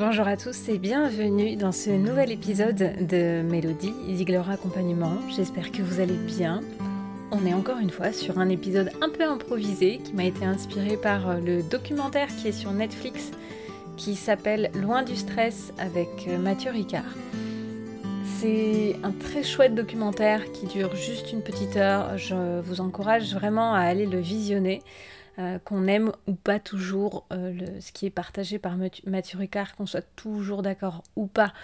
Bonjour à tous et bienvenue dans ce nouvel épisode de Mélodie Ziegler Accompagnement. J'espère que vous allez bien. On est encore une fois sur un épisode un peu improvisé qui m'a été inspiré par le documentaire qui est sur Netflix qui s'appelle Loin du stress avec Mathieu Ricard. C'est un très chouette documentaire qui dure juste une petite heure. Je vous encourage vraiment à aller le visionner. Euh, qu'on aime ou pas toujours euh, ce qui est partagé par Mathieu Ricard, qu'on soit toujours d'accord ou pas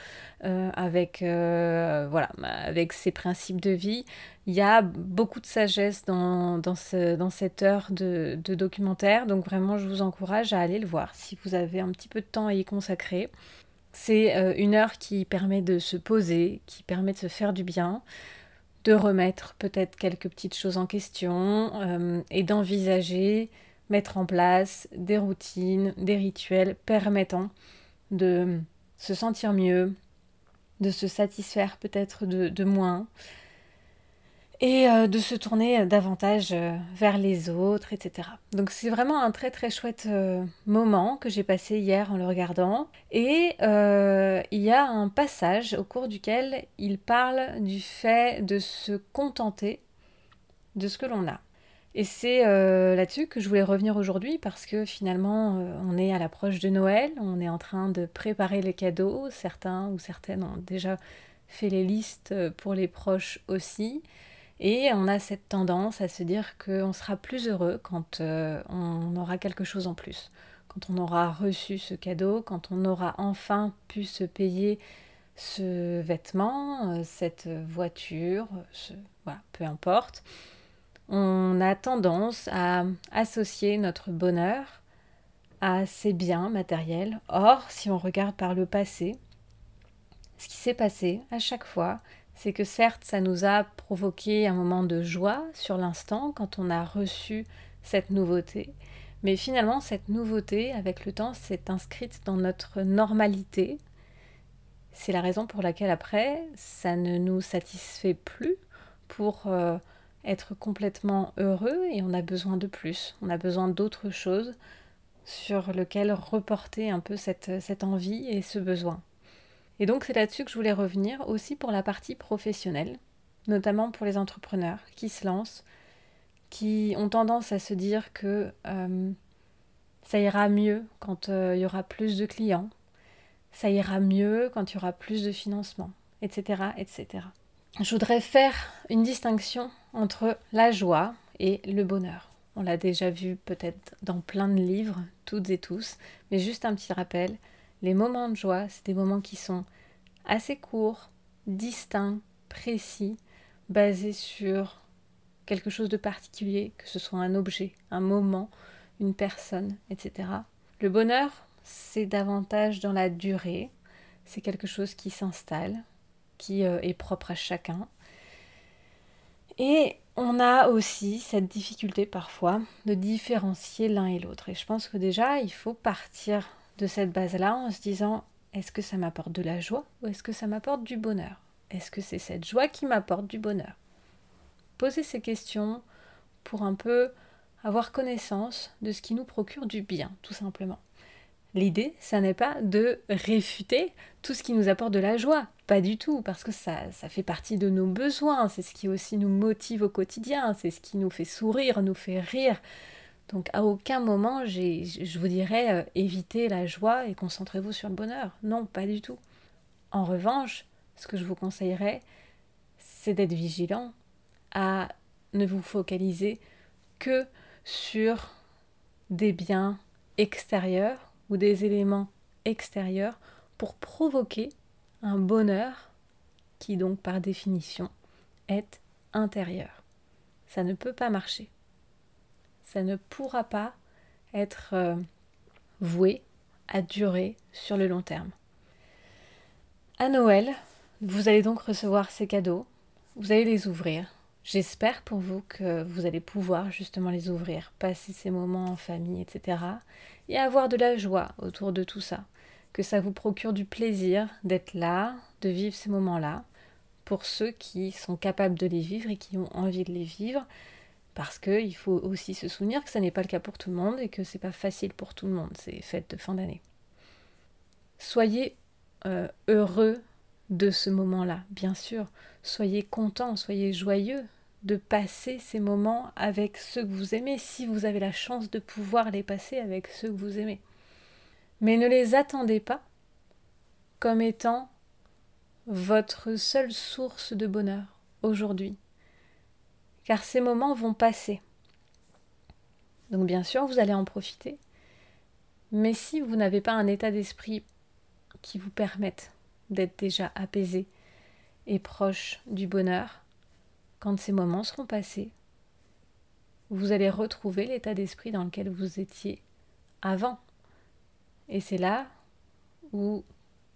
euh, avec, voilà, avec ses principes de vie. Il y a beaucoup de sagesse dans, dans, cette heure de, documentaire, donc vraiment je vous encourage à aller le voir si vous avez un petit peu de temps à y consacrer. C'est une heure qui permet de se poser, qui permet de se faire du bien de remettre peut-être quelques petites choses en question et d'envisager mettre en place des routines, des rituels permettant de se sentir mieux, de se satisfaire peut-être de, moins, et euh, de se tourner davantage euh, vers les autres, etc. Donc c'est vraiment un très très chouette euh, moment que j'ai passé hier en le regardant. Et il y a un passage au cours duquel il parle du fait de se contenter de ce que l'on a. Et c'est euh, là-dessus que je voulais revenir aujourd'hui parce que finalement, euh, on est à l'approche de Noël, on est en train de préparer les cadeaux. Certains ou certaines ont déjà fait les listes pour les proches aussi. Et on a cette tendance à se dire qu'on sera plus heureux quand euh, on aura quelque chose en plus. Quand on aura reçu ce cadeau, quand on aura enfin pu se payer ce vêtement, cette voiture, voilà, peu importe on a tendance à associer notre bonheur à ces biens matériels. Or, si on regarde par le passé, ce qui s'est passé à chaque fois, c'est que certes, ça nous a provoqué un moment de joie sur l'instant quand on a reçu cette nouveauté, mais finalement, cette nouveauté, avec le temps, s'est inscrite dans notre normalité. C'est la raison pour laquelle après, ça ne nous satisfait plus pour euh, être complètement heureux et on a besoin de plus, on a besoin d'autres choses sur lequel reporter un peu cette, cette envie et ce besoin. Et donc c'est là-dessus que je voulais revenir aussi pour la partie professionnelle, notamment pour les entrepreneurs qui se lancent, qui ont tendance à se dire que euh, ça ira mieux quand euh, il y aura plus de clients, ça ira mieux quand il y aura plus de financement, etc. etc je voudrais faire une distinction entre la joie et le bonheur. On l'a déjà vu peut-être dans plein de livres, toutes et tous, mais juste un petit rappel, les moments de joie, c'est des moments qui sont assez courts, distincts, précis, basés sur quelque chose de particulier, que ce soit un objet, un moment, une personne, etc. Le bonheur, c'est davantage dans la durée, c'est quelque chose qui s'installe, qui euh, est propre à chacun. Et on a aussi cette difficulté parfois de différencier l'un et l'autre. Et je pense que déjà, il faut partir de cette base-là en se disant, est-ce que ça m'apporte de la joie ou est-ce que ça m'apporte du bonheur? Est-ce que c'est cette joie qui m'apporte du bonheur? Poser ces questions pour un peu avoir connaissance de ce qui nous procure du bien, tout simplement. L'idée, ça n'est pas de réfuter tout ce qui nous apporte de la joie, pas du tout, parce que ça, ça fait partie de nos besoins, c'est ce qui aussi nous motive au quotidien, c'est ce qui nous fait sourire, nous fait rire. Donc à aucun moment je vous dirais euh, évitez la joie et concentrez-vous sur le bonheur. Non, pas du tout. En revanche, ce que je vous conseillerais, c'est d'être vigilant à ne vous focaliser que sur des biens extérieurs ou des éléments extérieurs pour provoquer un bonheur qui donc par définition est intérieur. Ça ne peut pas marcher. Ça ne pourra pas être euh, voué à durer sur le long terme. À Noël, vous allez donc recevoir ces cadeaux, vous allez les ouvrir. J'espère pour vous que vous allez pouvoir justement les ouvrir, passer ces moments en famille, etc et avoir de la joie autour de tout ça. Que ça vous procure du plaisir d'être là, de vivre ces moments-là, pour ceux qui sont capables de les vivre et qui ont envie de les vivre, parce qu'il faut aussi se souvenir que ça n'est pas le cas pour tout le monde et que c'est pas facile pour tout le monde, ces fêtes de fin d'année. Soyez euh, heureux de ce moment-là, bien sûr. Soyez content, soyez joyeux de passer ces moments avec ceux que vous aimez, si vous avez la chance de pouvoir les passer avec ceux que vous aimez. Mais ne les attendez pas comme étant votre seule source de bonheur aujourd'hui. Car ces moments vont passer. Donc bien sûr, vous allez en profiter. Mais si vous n'avez pas un état d'esprit qui vous permette d'être déjà apaisé et proche du bonheur, quand ces moments seront passés, vous allez retrouver l'état d'esprit dans lequel vous étiez avant. Et c'est là où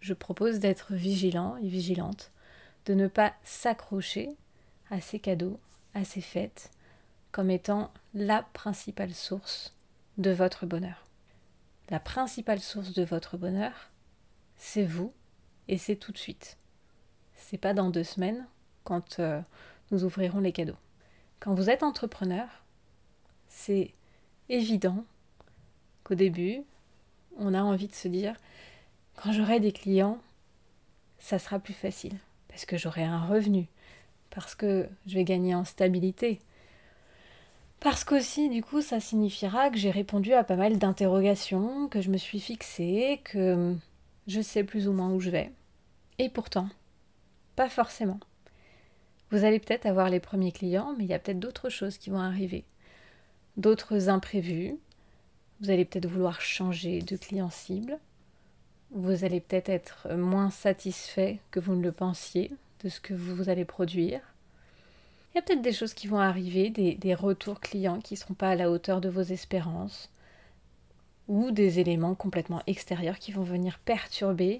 je propose d'être vigilant et vigilante, de ne pas s'accrocher à ces cadeaux, à ces fêtes, comme étant la principale source de votre bonheur. La principale source de votre bonheur, c'est vous et c'est tout de suite. C'est pas dans deux semaines quand euh, nous ouvrirons les cadeaux. Quand vous êtes entrepreneur, c'est évident qu'au début, on a envie de se dire quand j'aurai des clients, ça sera plus facile parce que j'aurai un revenu, parce que je vais gagner en stabilité. Parce qu'aussi, du coup, ça signifiera que j'ai répondu à pas mal d'interrogations, que je me suis fixée, que je sais plus ou moins où je vais. Et pourtant, pas forcément. Vous allez peut-être avoir les premiers clients, mais il y a peut-être d'autres choses qui vont arriver, d'autres imprévus. Vous allez peut-être vouloir changer de client cible, vous allez peut-être être moins satisfait que vous ne le pensiez de ce que vous allez produire. Il y a peut-être des choses qui vont arriver, des, retours clients qui ne seront pas à la hauteur de vos espérances, ou des éléments complètement extérieurs qui vont venir perturber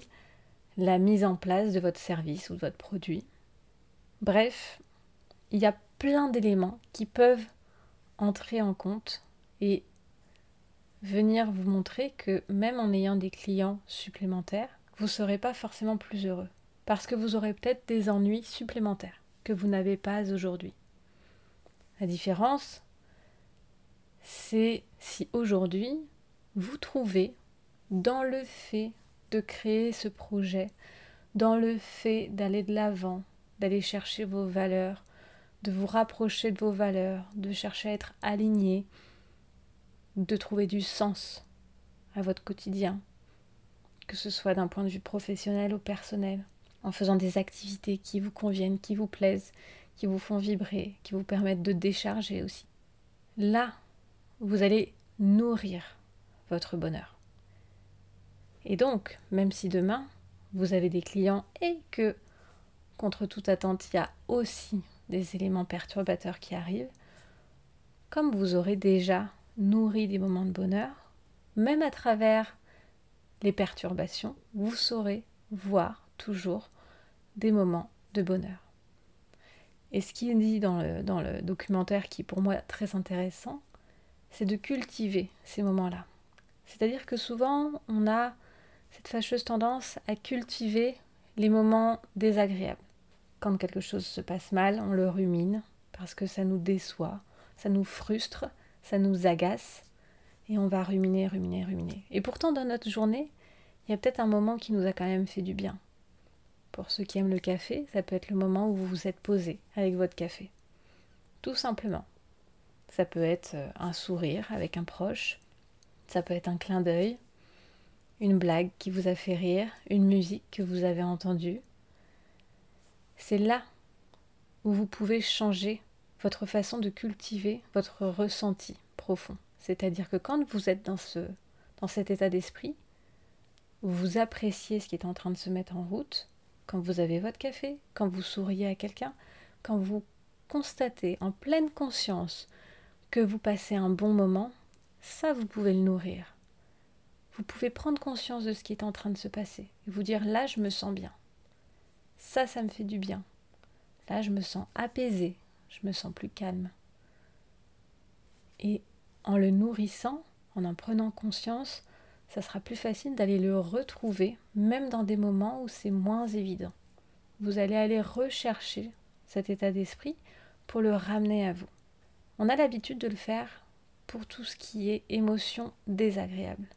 la mise en place de votre service ou de votre produit. Bref, il y a plein d'éléments qui peuvent entrer en compte et venir vous montrer que même en ayant des clients supplémentaires, vous ne serez pas forcément plus heureux. Parce que vous aurez peut-être des ennuis supplémentaires que vous n'avez pas aujourd'hui. La différence, c'est si aujourd'hui, vous trouvez dans le fait de créer ce projet, dans le fait d'aller de l'avant, d'aller chercher vos valeurs, de vous rapprocher de vos valeurs, de chercher à être aligné, de trouver du sens à votre quotidien, que ce soit d'un point de vue professionnel ou personnel, en faisant des activités qui vous conviennent, qui vous plaisent, qui vous font vibrer, qui vous permettent de décharger aussi. Là, vous allez nourrir votre bonheur. Et donc, même si demain, vous avez des clients et que, contre toute attente, il y a aussi des éléments perturbateurs qui arrivent, comme vous aurez déjà nourri des moments de bonheur, même à travers les perturbations, vous saurez voir toujours des moments de bonheur. Et ce qui est dit dans le, dans le documentaire qui est pour moi très intéressant, c'est de cultiver ces moments-là. C'est-à-dire que souvent, on a cette fâcheuse tendance à cultiver les moments désagréables. Quand quelque chose se passe mal, on le rumine parce que ça nous déçoit, ça nous frustre, ça nous agace et on va ruminer, ruminer, ruminer. Et pourtant, dans notre journée, il y a peut-être un moment qui nous a quand même fait du bien. Pour ceux qui aiment le café, ça peut être le moment où vous vous êtes posé avec votre café. Tout simplement. Ça peut être euh, un sourire avec un proche, ça peut être un clin d'œil, une blague qui vous a fait rire, une musique que vous avez entendue. C'est là où vous pouvez changer votre façon de cultiver votre ressenti profond. C'est-à-dire que quand vous êtes dans, ce, dans cet état d'esprit, vous appréciez ce qui est en train de se mettre en route, quand vous avez votre café, quand vous souriez à quelqu'un, quand vous constatez en pleine conscience que vous passez un bon moment, ça vous pouvez le nourrir. Vous pouvez prendre conscience de ce qui est en train de se passer et vous dire là je me sens bien. Ça, ça me fait du bien. Là je me sens apaisé, je me sens plus calme. Et en le nourrissant, en en prenant conscience, ça sera plus facile d'aller le retrouver, même dans des moments où c'est moins évident. Vous allez aller rechercher cet état d'esprit pour le ramener à vous. On a l'habitude de le faire pour tout ce qui est émotion désagréable.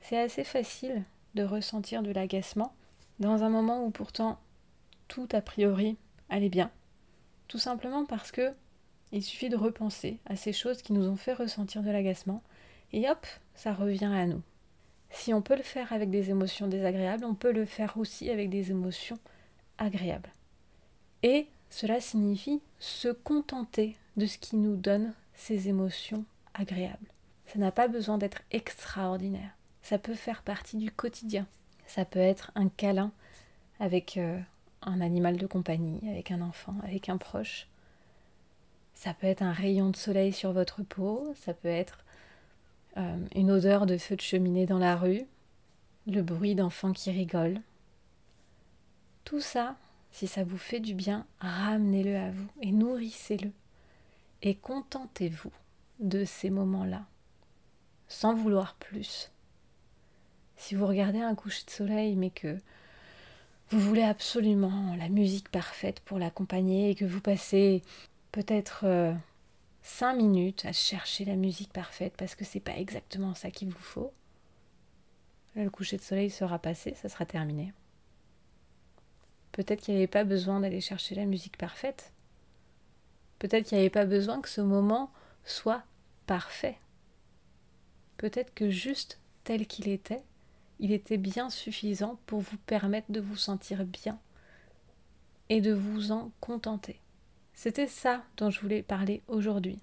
C'est assez facile de ressentir de l'agacement dans un moment où pourtant tout a priori allait bien. Tout simplement parce que il suffit de repenser à ces choses qui nous ont fait ressentir de l'agacement et hop, ça revient à nous. Si on peut le faire avec des émotions désagréables, on peut le faire aussi avec des émotions agréables. Et cela signifie se contenter de ce qui nous donne ces émotions agréables. Ça n'a pas besoin d'être extraordinaire. Ça peut faire partie du quotidien. Ça peut être un câlin avec euh, un animal de compagnie, avec un enfant, avec un proche. Ça peut être un rayon de soleil sur votre peau, ça peut être euh, une odeur de feu de cheminée dans la rue, le bruit d'enfants qui rigolent. Tout ça, si ça vous fait du bien, ramenez-le à vous et nourrissez-le. Et contentez-vous de ces moments-là, sans vouloir plus. Si vous regardez un coucher de soleil, mais que vous voulez absolument la musique parfaite pour l'accompagner et que vous passez peut-être euh, cinq minutes à chercher la musique parfaite parce que c'est pas exactement ça qu'il vous faut, le coucher de soleil sera passé, ça sera terminé. Peut-être qu'il n'y avait pas besoin d'aller chercher la musique parfaite. Peut-être qu'il n'y avait pas besoin que ce moment soit parfait. Peut-être que juste tel qu'il était, il était bien suffisant pour vous permettre de vous sentir bien et de vous en contenter. C'était ça dont je voulais parler aujourd'hui.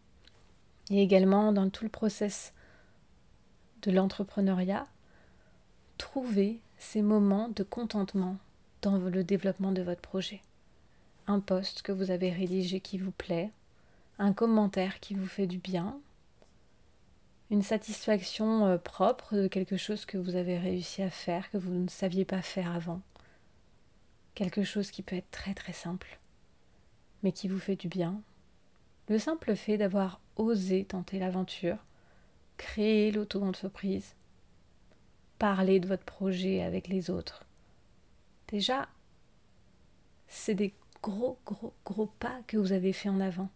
Et également dans tout le process de l'entrepreneuriat, trouver ces moments de contentement dans le développement de votre projet. Un poste que vous avez rédigé qui vous plaît, un commentaire qui vous fait du bien, une satisfaction euh, propre de quelque chose que vous avez réussi à faire, que vous ne saviez pas faire avant. Quelque chose qui peut être très très simple, mais qui vous fait du bien. Le simple fait d'avoir osé tenter l'aventure, créer l'auto-entreprise, parler de votre projet avec les autres. Déjà, c'est des gros, gros, gros pas que vous avez fait en avant.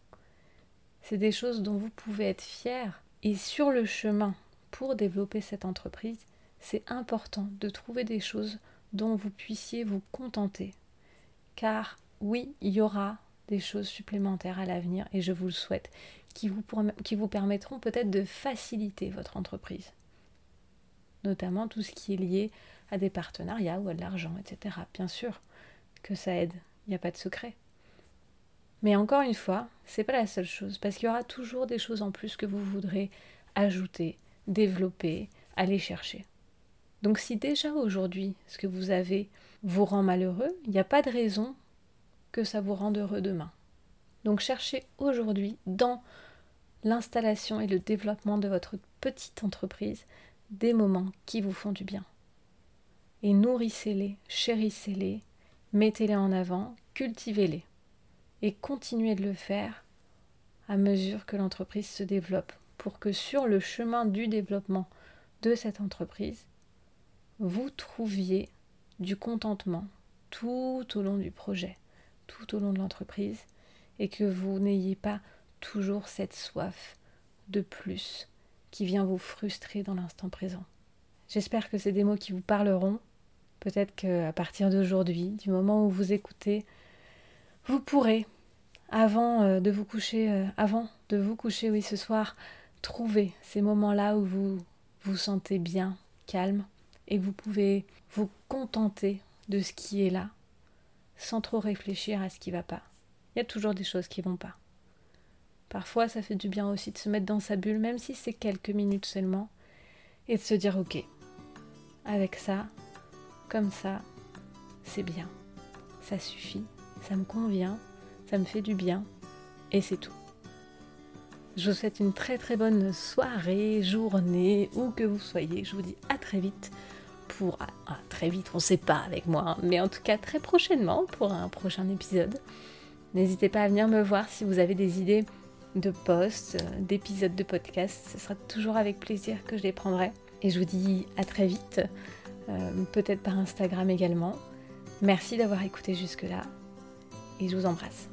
C'est des choses dont vous pouvez être fier et sur le chemin pour développer cette entreprise, c'est important de trouver des choses dont vous puissiez vous contenter. Car oui, il y aura des choses supplémentaires à l'avenir, et je vous le souhaite, qui vous, permettront peut-être de faciliter votre entreprise. Notamment tout ce qui est lié à des partenariats ou à de l'argent, etc. Bien sûr que ça aide, il n'y a pas de secret. Mais encore une fois, c'est pas la seule chose, parce qu'il y aura toujours des choses en plus que vous voudrez ajouter, développer, aller chercher. Donc si déjà aujourd'hui ce que vous avez vous rend malheureux, il n'y a pas de raison que ça vous rende heureux demain. Donc cherchez aujourd'hui dans l'installation et le développement de votre petite entreprise des moments qui vous font du bien. Et nourrissez-les, chérissez-les, mettez-les en avant, cultivez-les et continuez de le faire à mesure que l'entreprise se développe pour que sur le chemin du développement de cette entreprise, vous trouviez du contentement tout au long du projet, tout au long de l'entreprise, et que vous n'ayez pas toujours cette soif de plus qui vient vous frustrer dans l'instant présent. J'espère que c'est des mots qui vous parleront. Peut-être qu'à partir d'aujourd'hui, du moment où vous écoutez vous pourrez, avant euh, de vous coucher, euh, avant de vous coucher, oui, ce soir, trouver ces moments-là où vous vous sentez bien, calme, et vous pouvez vous contenter de ce qui est là, sans trop réfléchir à ce qui va pas. Il y a toujours des choses qui vont pas. Parfois, ça fait du bien aussi de se mettre dans sa bulle, même si c'est quelques minutes seulement, et de se dire ok, avec ça, comme ça, c'est bien, ça suffit ça me convient, ça me fait du bien, et c'est tout. Je vous souhaite une très très bonne soirée, journée, où que vous soyez. Je vous dis à très vite pour... Ah, très vite, on ne sait pas avec moi, hein, mais en tout cas très prochainement pour un prochain épisode. N'hésitez pas à venir me voir si vous avez des idées de posts, d'épisodes de podcast. Ce sera toujours avec plaisir que je les prendrai. Et je vous dis à très vite, euh, peut-être par Instagram également. Merci d'avoir écouté jusque-là et je vous embrasse.